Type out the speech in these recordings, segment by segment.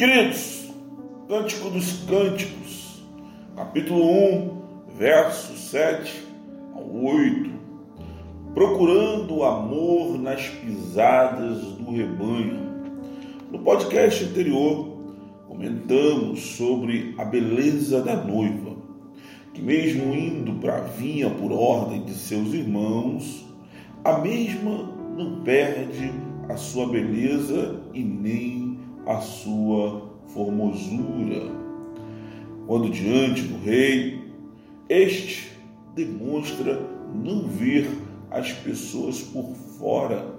Queridos, Cântico dos Cânticos, capítulo 1, verso 7 ao 8. Procurando o amor nas pisadas do rebanho. No podcast anterior, comentamos sobre a beleza da noiva, que, mesmo indo para a vinha por ordem de seus irmãos, a mesma não perde a sua beleza e nem a sua formosura. Quando diante do rei, este demonstra não ver as pessoas por fora,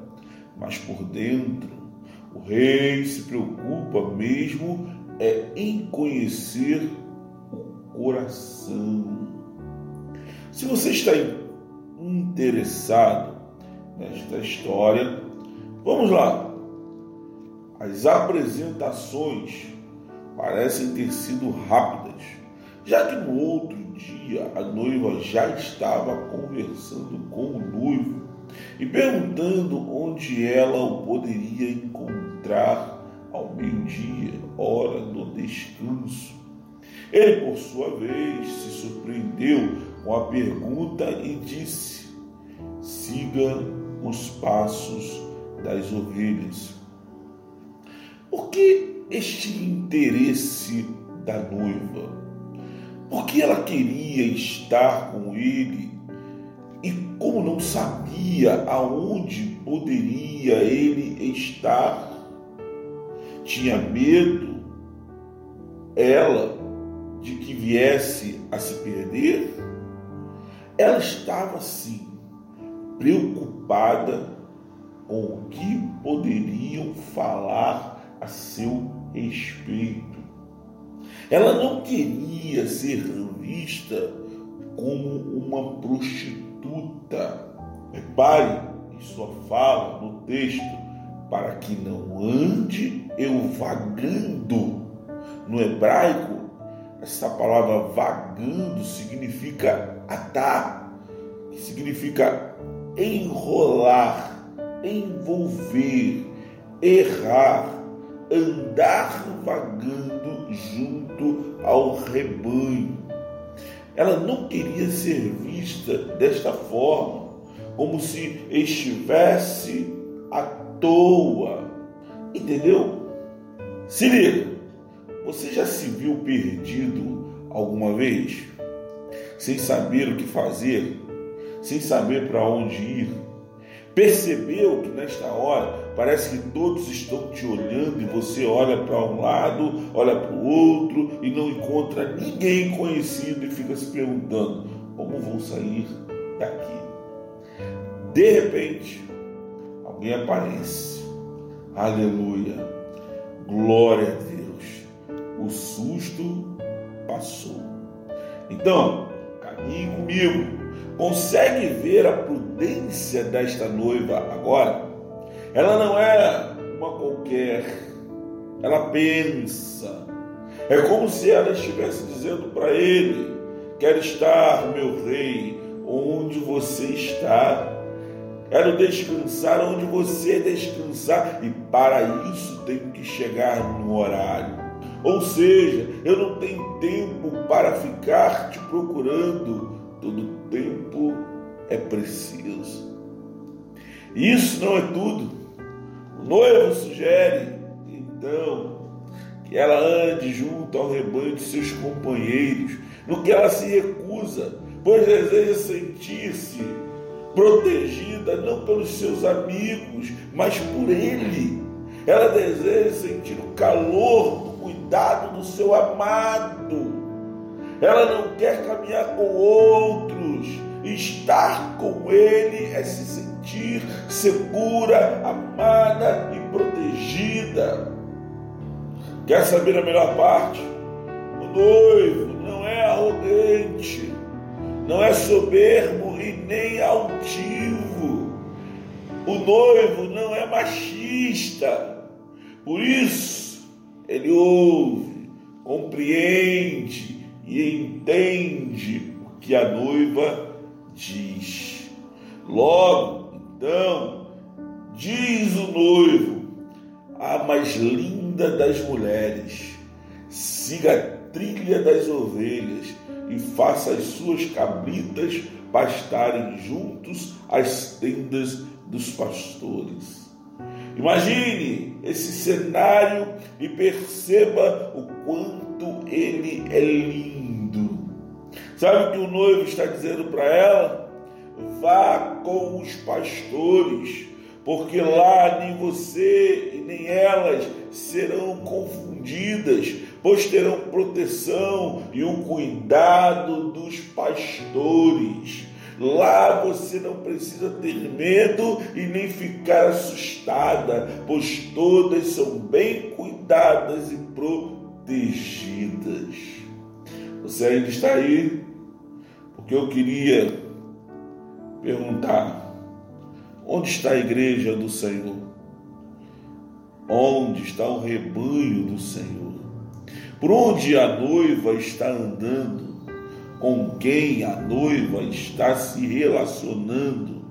mas por dentro. O rei se preocupa mesmo é em conhecer o coração. Se você está interessado nesta história, vamos lá. As apresentações parecem ter sido rápidas, já que no outro dia a noiva já estava conversando com o noivo e perguntando onde ela o poderia encontrar ao meio-dia, hora do descanso. Ele, por sua vez, se surpreendeu com a pergunta e disse: siga os passos das ovelhas. Por que este interesse da noiva? Por que ela queria estar com ele e como não sabia aonde poderia ele estar? Tinha medo ela de que viesse a se perder? Ela estava assim, preocupada com o que poderiam falar a seu respeito. Ela não queria ser vista como uma prostituta. Repare em sua fala no texto, para que não ande eu vagando. No hebraico, essa palavra vagando significa atar, que significa enrolar, envolver, errar, andar vagando junto ao rebanho. Ela não queria ser vista desta forma, como se estivesse à toa. Entendeu? Se liga, você já se viu perdido alguma vez? Sem saber o que fazer? Sem saber para onde ir? Percebeu que nesta hora parece que todos estão te olhando e você olha para um lado, olha para o outro e não encontra ninguém conhecido e fica se perguntando: como vou sair daqui? De repente, alguém aparece. Aleluia. Glória a Deus. O susto passou. Então, caminhe comigo Consegue ver a prudência desta noiva agora? Ela não é uma qualquer, ela pensa. É como se ela estivesse dizendo para ele: Quero estar, meu rei, onde você está. Quero descansar onde você descansar, e para isso tenho que chegar no horário. Ou seja, eu não tenho tempo para ficar te procurando todo tempo é preciso. Isso não é tudo. O noivo sugere, então, que ela ande junto ao rebanho de seus companheiros, no que ela se recusa, pois deseja sentir-se protegida não pelos seus amigos, mas por ele. Ela deseja sentir o calor do cuidado do seu amado ela não quer caminhar com outros. Estar com Ele é se sentir segura, amada e protegida. Quer saber a melhor parte? O noivo não é arrogante, não é soberbo e nem altivo. O noivo não é machista. Por isso, ele ouve, compreende e entende o que a noiva diz. Logo, então, diz o noivo: a mais linda das mulheres, siga a trilha das ovelhas e faça as suas cabritas pastarem juntos às tendas dos pastores. Imagine esse cenário e perceba o quanto ele é lindo. Sabe o que o noivo está dizendo para ela? Vá com os pastores, porque lá nem você e nem elas serão confundidas, pois terão proteção e o cuidado dos pastores. Lá você não precisa ter medo e nem ficar assustada, pois todas são bem cuidadas e protegidas. Você ainda está aí? Porque eu queria perguntar: onde está a igreja do Senhor? Onde está o rebanho do Senhor? Por onde a noiva está andando? Com quem a noiva está se relacionando?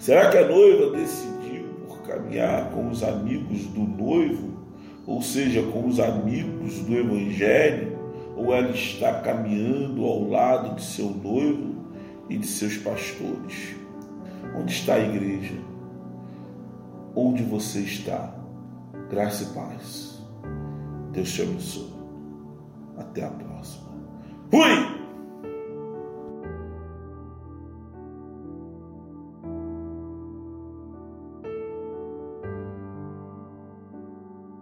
Será que a noiva decidiu por caminhar com os amigos do noivo? Ou seja, com os amigos do Evangelho? Ou ela está caminhando ao lado de seu noivo e de seus pastores? Onde está a igreja? Onde você está? Graça e paz. Deus te abençoe. Até a próxima. Fui!